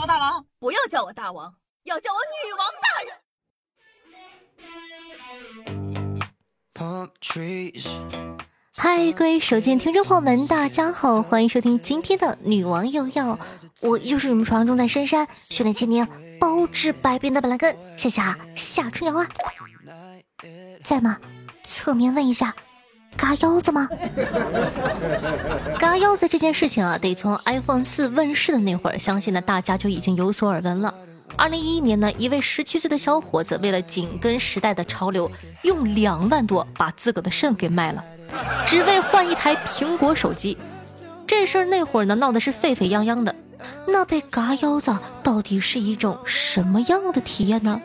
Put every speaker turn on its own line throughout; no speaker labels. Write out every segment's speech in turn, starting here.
我大王，
不要叫我大王，要叫我女王大人。
嗨，各位手机听众朋友们，大家好，欢迎收听今天的女王又要，我又是你们传说中的珊珊，训练千年，包治百病的板蓝根，谢谢啊，夏春瑶啊，在吗？侧面问一下，嘎腰子吗？嘎腰子这件事情啊，得从 iPhone 四问世的那会儿，相信呢大家就已经有所耳闻了。二零一一年呢，一位十七岁的小伙子为了紧跟时代的潮流，用两万多把自个的肾给卖了，只为换一台苹果手机。这事儿那会儿呢闹得是沸沸扬扬的。那被嘎腰子到底是一种什么样的体验呢？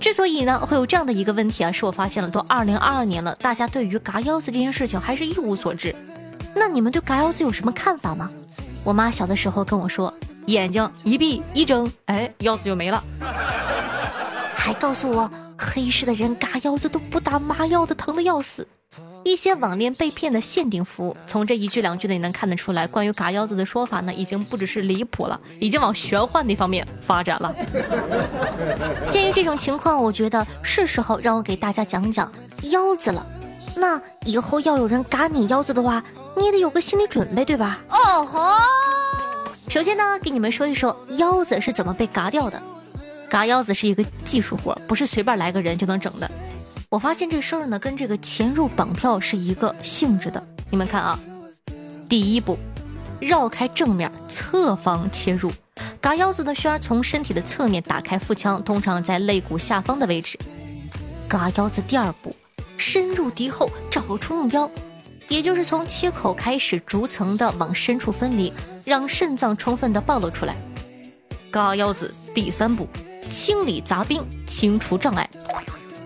之所以呢会有这样的一个问题啊，是我发现了，都二零二二年了，大家对于嘎腰子这件事情还是一无所知。那你们对嘎腰子有什么看法吗？我妈小的时候跟我说。眼睛一闭一睁，哎，腰子就没了。还告诉我，黑市的人嘎腰子都不打麻药的，疼的要死。一些网恋被骗的限定服务，从这一句两句的也能看得出来，关于嘎腰子的说法呢，已经不只是离谱了，已经往玄幻那方面发展了。鉴于这种情况，我觉得是时候让我给大家讲讲腰子了。那以后要有人嘎你腰子的话，你也得有个心理准备，对吧？哦吼。首先呢，给你们说一说腰子是怎么被嘎掉的。嘎腰子是一个技术活，不是随便来个人就能整的。我发现这事儿呢，跟这个潜入绑票是一个性质的。你们看啊，第一步，绕开正面，侧方切入。嘎腰子呢，需要从身体的侧面打开腹腔，通常在肋骨下方的位置。嘎腰子第二步，深入敌后，找出目标。也就是从切口开始，逐层的往深处分离，让肾脏充分的暴露出来。嘎腰子第三步，清理杂兵，清除障碍，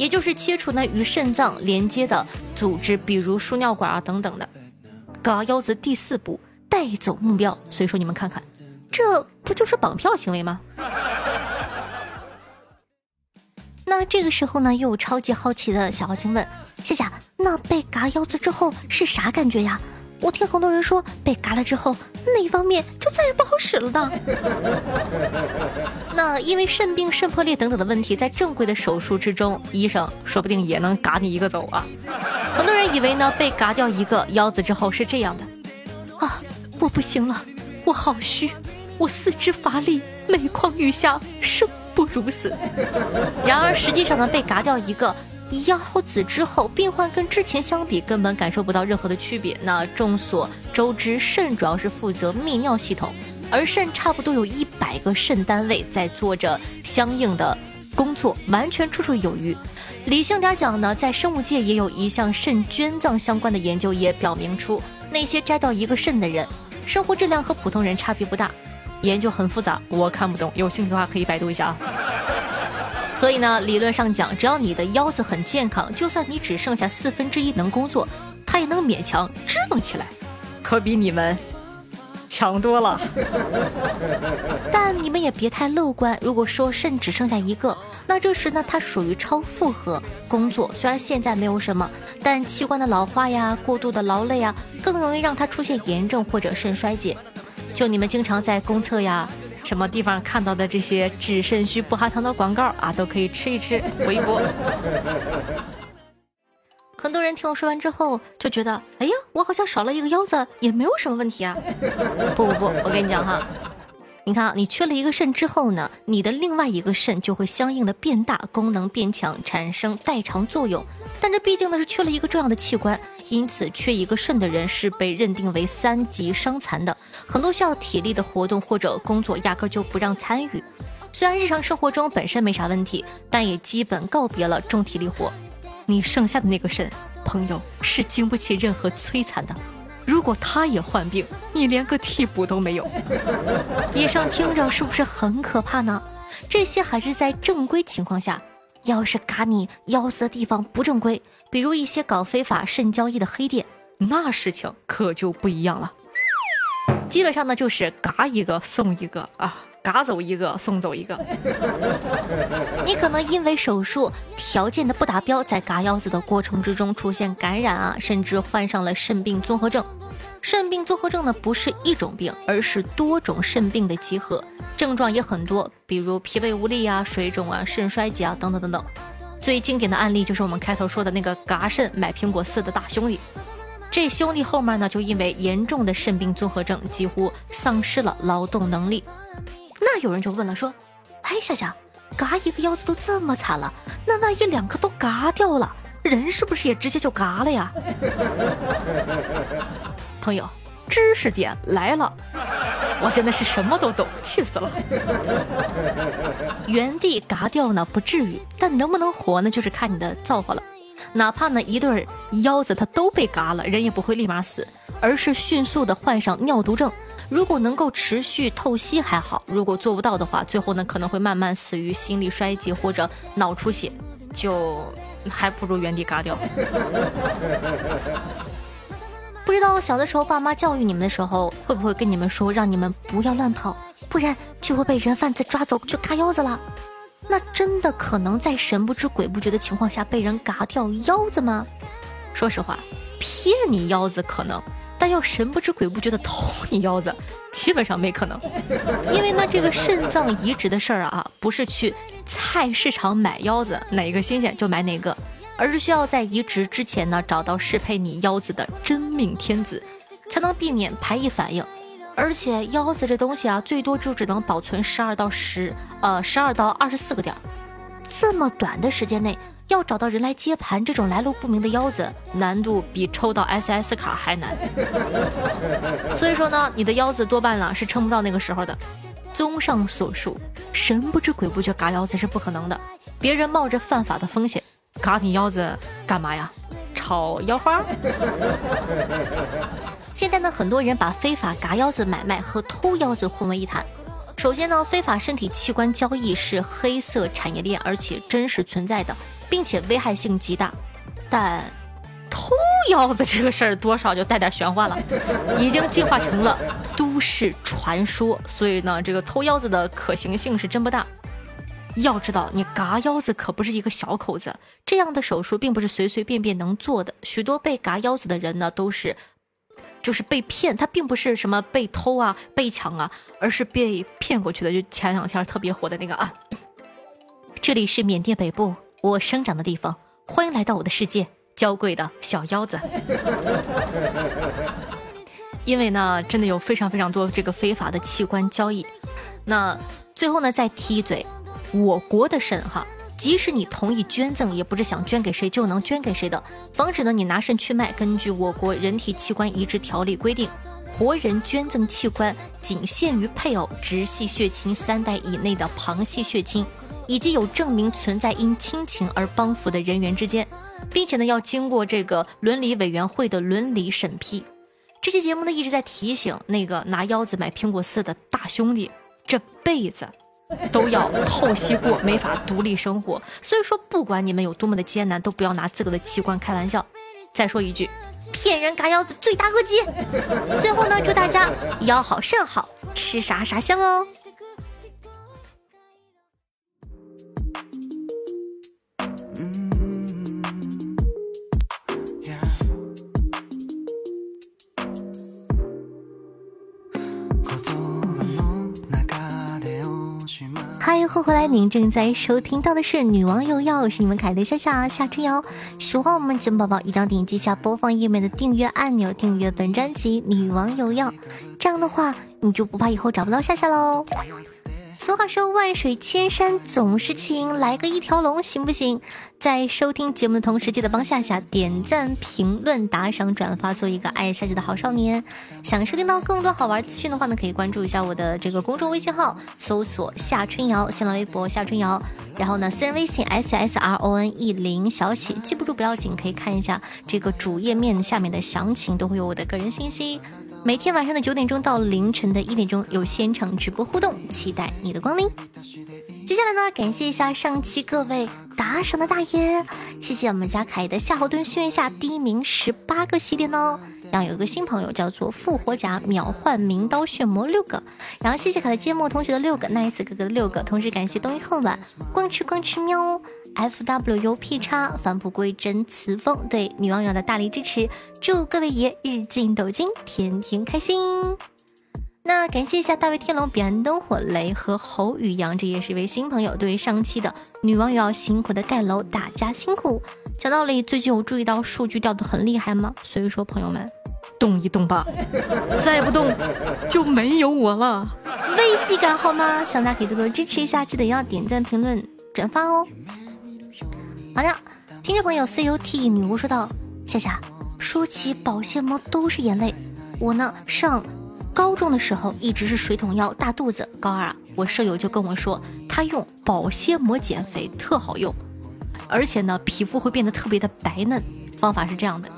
也就是切除呢与肾脏连接的组织，比如输尿管啊等等的。嘎腰子第四步，带走目标。所以说你们看看，这不就是绑票行为吗？那这个时候呢，又有超级好奇的小妖精问。谢谢。那被嘎腰子之后是啥感觉呀？我听很多人说被嘎了之后，那一方面就再也不好使了的。那因为肾病、肾破裂等等的问题，在正规的手术之中，医生说不定也能嘎你一个走啊。很多人以为呢，被嘎掉一个腰子之后是这样的啊，我不行了，我好虚，我四肢乏力，每况愈下，生不如死。然而实际上呢，被嘎掉一个。腰子之后，病患跟之前相比根本感受不到任何的区别。那众所周知，肾主要是负责泌尿系统，而肾差不多有一百个肾单位在做着相应的工作，完全绰绰有余。理性点讲呢，在生物界也有一项肾捐赠相关的研究，也表明出那些摘掉一个肾的人，生活质量和普通人差别不大。研究很复杂，我看不懂，有兴趣的话可以百度一下啊。所以呢，理论上讲，只要你的腰子很健康，就算你只剩下四分之一能工作，它也能勉强支棱起来，可比你们强多了。但你们也别太乐观，如果说肾只剩下一个，那这时呢，它属于超负荷工作。虽然现在没有什么，但器官的老化呀、过度的劳累啊，更容易让它出现炎症或者肾衰竭。就你们经常在公厕呀。什么地方看到的这些治肾虚不含糖的广告啊，都可以吃一吃，补一补。很多人听我说完之后就觉得，哎呀，我好像少了一个腰子，也没有什么问题啊。不不不，我跟你讲哈，你看啊你缺了一个肾之后呢，你的另外一个肾就会相应的变大，功能变强，产生代偿作用。但这毕竟呢是缺了一个重要的器官。因此，缺一个肾的人是被认定为三级伤残的。很多需要体力的活动或者工作，压根就不让参与。虽然日常生活中本身没啥问题，但也基本告别了重体力活。你剩下的那个肾，朋友是经不起任何摧残的。如果他也患病，你连个替补都没有。以上听着是不是很可怕呢？这些还是在正规情况下。要是嘎你腰子的地方不正规，比如一些搞非法肾交易的黑店，那事情可就不一样了。基本上呢，就是嘎一个送一个啊，嘎走一个送走一个。你可能因为手术条件的不达标，在嘎腰子的过程之中出现感染啊，甚至患上了肾病综合症。肾病综合症呢不是一种病，而是多种肾病的集合，症状也很多，比如疲惫无力啊、水肿啊、肾衰竭啊等等等等。最经典的案例就是我们开头说的那个嘎肾买苹果四的大兄弟，这兄弟后面呢就因为严重的肾病综合症，几乎丧失了劳动能力。那有人就问了，说：“哎，夏夏，嘎一个腰子都这么惨了，那万一两个都嘎掉了，人是不是也直接就嘎了呀？” 朋友，知识点来了，我真的是什么都懂，气死了。原地嘎掉呢不至于，但能不能活呢，就是看你的造化了。哪怕呢一对腰子它都被嘎了，人也不会立马死，而是迅速的患上尿毒症。如果能够持续透析还好，如果做不到的话，最后呢可能会慢慢死于心力衰竭或者脑出血，就还不如原地嘎掉。不知道小的时候爸妈教育你们的时候，会不会跟你们说让你们不要乱跑，不然就会被人贩子抓走去嘎腰子了？那真的可能在神不知鬼不觉的情况下被人嘎掉腰子吗？说实话，骗你腰子可能。要神不知鬼不觉的偷你腰子，基本上没可能，因为呢，这个肾脏移植的事儿啊，不是去菜市场买腰子，哪个新鲜就买哪个，而是需要在移植之前呢，找到适配你腰子的真命天子，才能避免排异反应。而且腰子这东西啊，最多就只能保存十二到十呃十二到二十四个点儿，这么短的时间内。要找到人来接盘，这种来路不明的腰子，难度比抽到 SS 卡还难。所以说呢，你的腰子多半呢是撑不到那个时候的。综上所述，神不知鬼不觉嘎腰子是不可能的。别人冒着犯法的风险嘎你腰子干嘛呀？炒腰花？现在呢，很多人把非法嘎腰子买卖和偷腰子混为一谈。首先呢，非法身体器官交易是黑色产业链，而且真实存在的。并且危害性极大，但偷腰子这个事儿多少就带点玄幻了，已经进化成了都市传说。所以呢，这个偷腰子的可行性是真不大。要知道，你嘎腰子可不是一个小口子，这样的手术并不是随随便便能做的。许多被嘎腰子的人呢，都是就是被骗，他并不是什么被偷啊、被抢啊，而是被骗过去的。就前两天特别火的那个啊，这里是缅甸北部。我生长的地方，欢迎来到我的世界，娇贵的小腰子。因为呢，真的有非常非常多这个非法的器官交易。那最后呢，再提一嘴，我国的肾哈，即使你同意捐赠，也不是想捐给谁就能捐给谁的。防止呢你拿肾去卖，根据我国人体器官移植条例规定，活人捐赠器官仅限于配偶、直系血亲三代以内的旁系血亲。以及有证明存在因亲情而帮扶的人员之间，并且呢要经过这个伦理委员会的伦理审批。这期节目呢一直在提醒那个拿腰子买苹果四的大兄弟，这辈子都要透析过，没法独立生活。所以说，不管你们有多么的艰难，都不要拿自个的器官开玩笑。再说一句，骗人嘎腰子罪大恶极。最后呢，祝大家腰好肾好，吃啥啥香哦。欢迎回来，您正在收听到的是《女王有药》，我是你们凯的夏夏夏春瑶。喜欢我们节目宝宝，一定要点击下播放页面的订阅按钮，订阅本专辑《女王有药》，这样的话你就不怕以后找不到夏夏喽。俗话说，万水千山总是情，来个一条龙行不行？在收听节目的同时，记得帮夏夏点赞、评论、打赏、转发，做一个爱夏夏的好少年。想收听到更多好玩资讯的话呢，可以关注一下我的这个公众微信号，搜索夏春瑶，新浪微博夏春瑶，然后呢，私人微信 s s r o n e 零小写，记不住不要紧，可以看一下这个主页面下面的详情，都会有我的个人信息。每天晚上的九点钟到凌晨的一点钟有现场直播互动，期待你的光临。接下来呢，感谢一下上期各位打赏的大爷，谢谢我们家凯的夏侯惇心愿下第一名十八个系列呢。然后有一个新朋友叫做复活甲秒换名刀血魔六个，然后谢谢凯的芥末同学的六个，nice 哥哥的六个，同时感谢冬一恨晚光吃光吃喵，f w u p 叉返璞归真词风对女网友的大力支持，祝各位爷日进斗金，天天开心。那感谢一下大卫天龙、彼岸灯火雷和侯宇阳，这也是一位新朋友。对上期的女网友要辛苦的盖楼，大家辛苦。讲道理，最近有注意到数据掉的很厉害吗？所以说朋友们，动一动吧，再不动就没有我了。危机感好吗？希望大家可以多多支持一下，记得要点赞、评论、转发哦。好的，听众朋友 C U T 女巫说道：夏夏，说起保鲜膜都是眼泪，我呢上。高中的时候一直是水桶腰大肚子，高二我舍友就跟我说，他用保鲜膜减肥特好用，而且呢皮肤会变得特别的白嫩。方法是这样的：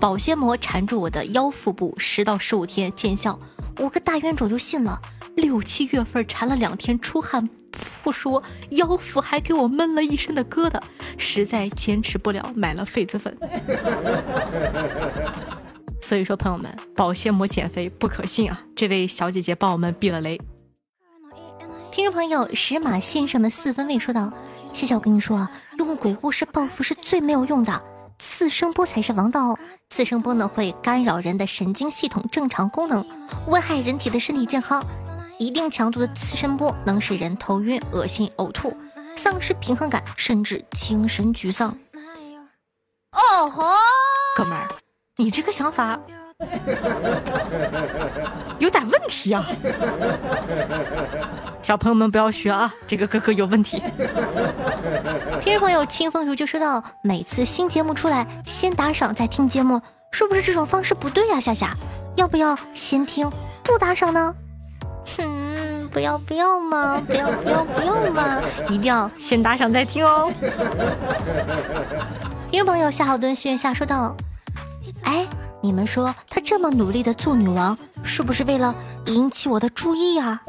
保鲜膜缠住我的腰腹部十到十五天见效。我个大冤种就信了，六七月份缠了两天出汗不说，腰腹还给我闷了一身的疙瘩，实在坚持不了，买了痱子粉。所以说，朋友们，保鲜膜减肥不可信啊！这位小姐姐帮我们避了雷。听众朋友，石马先生的四分卫说道：“谢谢我跟你说啊，用鬼故事报复是最没有用的，次声波才是王道。次声波呢会干扰人的神经系统正常功能，危害人体的身体健康。一定强度的次声波能使人头晕、恶心、呕吐、丧失平衡感，甚至精神沮丧。”哦吼，哥们儿。你这个想法有点问题啊！小朋友们不要学啊，这个哥哥有问题。听众朋友清风如就说到，每次新节目出来，先打赏再听节目，是不是这种方式不对呀？夏夏，要不要先听不打赏呢？哼，不要不要嘛，不要不要不要嘛，一定要先打赏再听哦。听众朋友夏浩敦心愿下说道。哎，你们说她这么努力的做女王，是不是为了引起我的注意啊？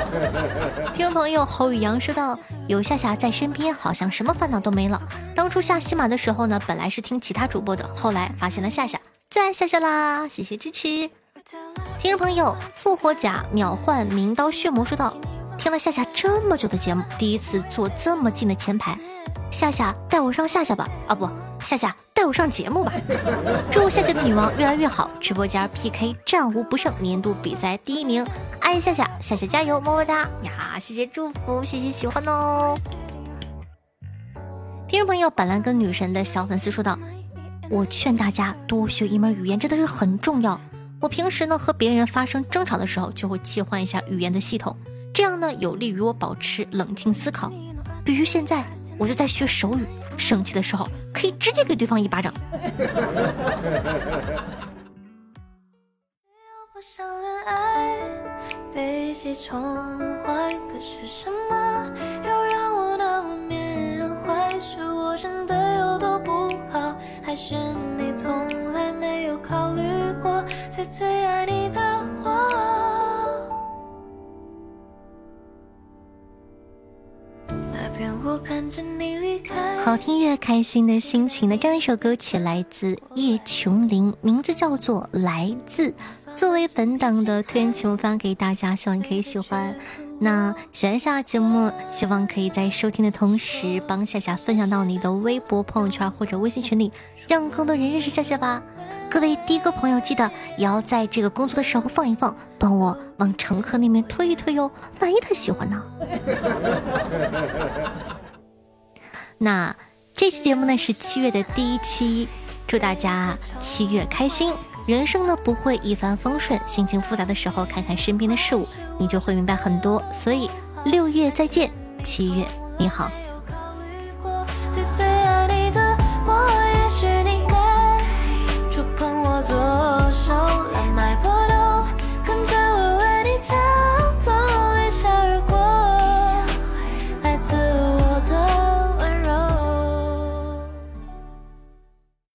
听众朋友侯宇阳说道：“有夏夏在身边，好像什么烦恼都没了。当初下喜马的时候呢，本来是听其他主播的，后来发现了夏夏，最爱夏夏啦！谢谢支持。”听众朋友复活甲秒换名刀血魔说道：“听了夏夏这么久的节目，第一次坐这么近的前排。”夏夏带我上夏夏吧，啊不，夏夏带我上节目吧。祝夏夏的女王越来越好，直播间 PK 战无不胜，年度比赛第一名。爱夏夏，夏夏加油，么么哒呀！谢谢祝福，谢谢喜欢哦。听众朋友，板蓝根女神的小粉丝说道：“我劝大家多学一门语言，真的是很重要。我平时呢和别人发生争吵的时候，就会切换一下语言的系统，这样呢有利于我保持冷静思考。比如现在。”我就在学手语，生气的时候可以直接给对方一巴掌。想恋爱被谁宠坏可是什么好听越开心的心情的这样一首歌曲来自叶琼林，名字叫做《来自》，作为本档的推荐曲目发给大家，希望你可以喜欢。那喜欢下节目，希望可以在收听的同时帮夏夏分享到你的微博、朋友圈或者微信群里，让更多人认识夏夏吧。各位的哥朋友，记得也要在这个工作的时候放一放，帮我往乘客那边推一推哟，万一他喜欢呢？那这期节目呢是七月的第一期，祝大家七月开心。人生呢不会一帆风顺，心情复杂的时候，看看身边的事物，你就会明白很多。所以六月再见，七月你好。